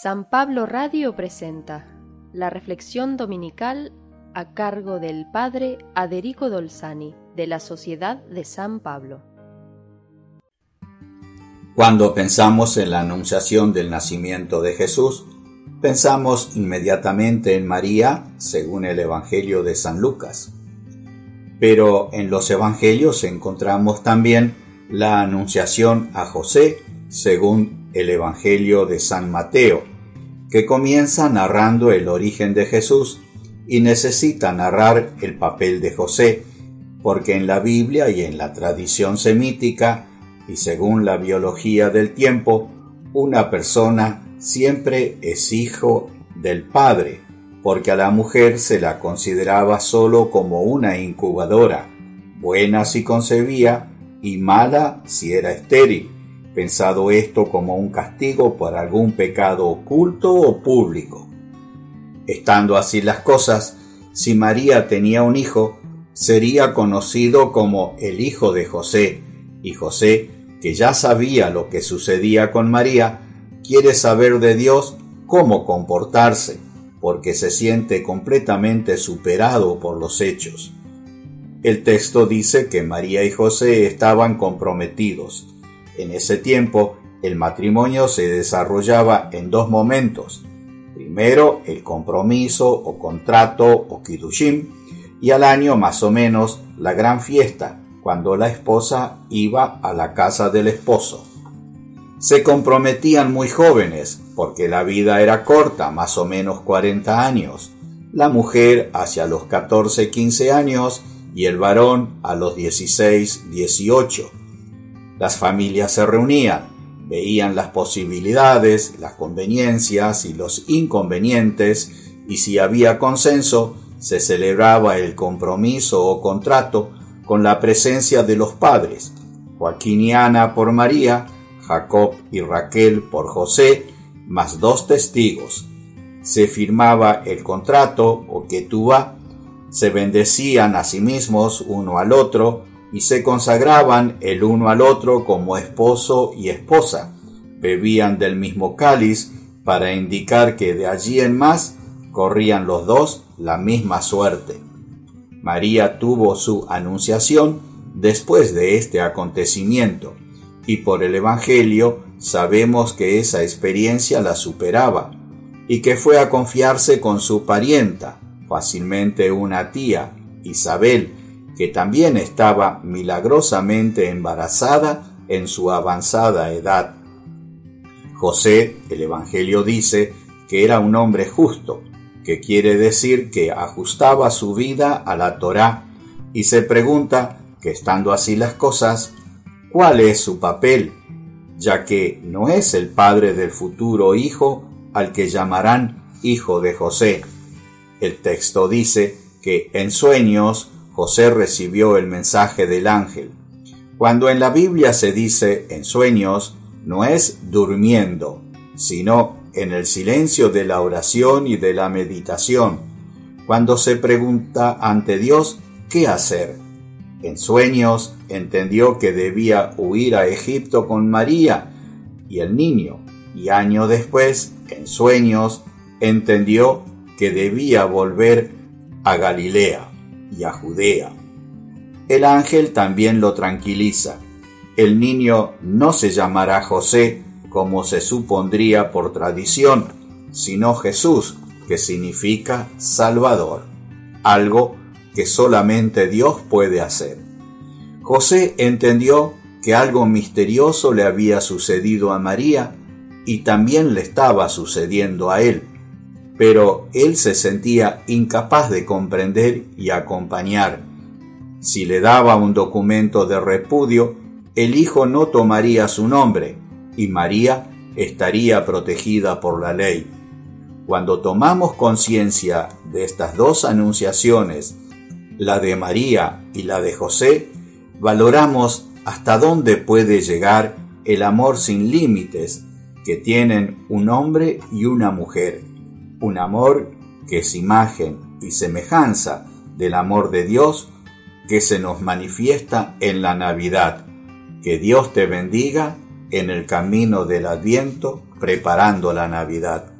San Pablo Radio presenta la reflexión dominical a cargo del Padre Aderico Dolzani de la Sociedad de San Pablo. Cuando pensamos en la anunciación del nacimiento de Jesús, pensamos inmediatamente en María, según el Evangelio de San Lucas. Pero en los Evangelios encontramos también la anunciación a José, según el Evangelio de San Mateo, que comienza narrando el origen de Jesús y necesita narrar el papel de José, porque en la Biblia y en la tradición semítica, y según la biología del tiempo, una persona siempre es hijo del padre, porque a la mujer se la consideraba sólo como una incubadora, buena si concebía y mala si era estéril pensado esto como un castigo por algún pecado oculto o público. Estando así las cosas, si María tenía un hijo, sería conocido como el hijo de José, y José, que ya sabía lo que sucedía con María, quiere saber de Dios cómo comportarse, porque se siente completamente superado por los hechos. El texto dice que María y José estaban comprometidos, en ese tiempo, el matrimonio se desarrollaba en dos momentos. Primero, el compromiso o contrato o kiddushim, y al año más o menos la gran fiesta, cuando la esposa iba a la casa del esposo. Se comprometían muy jóvenes, porque la vida era corta, más o menos 40 años. La mujer hacia los 14-15 años y el varón a los 16-18 las familias se reunían, veían las posibilidades, las conveniencias y los inconvenientes, y si había consenso, se celebraba el compromiso o contrato con la presencia de los padres, Joaquín y Ana por María, Jacob y Raquel por José, más dos testigos. Se firmaba el contrato o ketubá, se bendecían a sí mismos uno al otro, y se consagraban el uno al otro como esposo y esposa. Bebían del mismo cáliz para indicar que de allí en más corrían los dos la misma suerte. María tuvo su anunciación después de este acontecimiento, y por el Evangelio sabemos que esa experiencia la superaba, y que fue a confiarse con su parienta, fácilmente una tía, Isabel, que también estaba milagrosamente embarazada en su avanzada edad. José, el Evangelio dice que era un hombre justo, que quiere decir que ajustaba su vida a la Torá, y se pregunta que estando así las cosas, ¿cuál es su papel? ya que no es el padre del futuro hijo al que llamarán hijo de José. El texto dice que en sueños José recibió el mensaje del ángel. Cuando en la Biblia se dice en sueños, no es durmiendo, sino en el silencio de la oración y de la meditación, cuando se pregunta ante Dios qué hacer. En sueños entendió que debía huir a Egipto con María y el niño, y año después, en sueños, entendió que debía volver a Galilea y a Judea. El ángel también lo tranquiliza. El niño no se llamará José como se supondría por tradición, sino Jesús, que significa Salvador, algo que solamente Dios puede hacer. José entendió que algo misterioso le había sucedido a María y también le estaba sucediendo a él pero él se sentía incapaz de comprender y acompañar. Si le daba un documento de repudio, el hijo no tomaría su nombre y María estaría protegida por la ley. Cuando tomamos conciencia de estas dos anunciaciones, la de María y la de José, valoramos hasta dónde puede llegar el amor sin límites que tienen un hombre y una mujer un amor que es imagen y semejanza del amor de Dios que se nos manifiesta en la Navidad. Que Dios te bendiga en el camino del Adviento preparando la Navidad.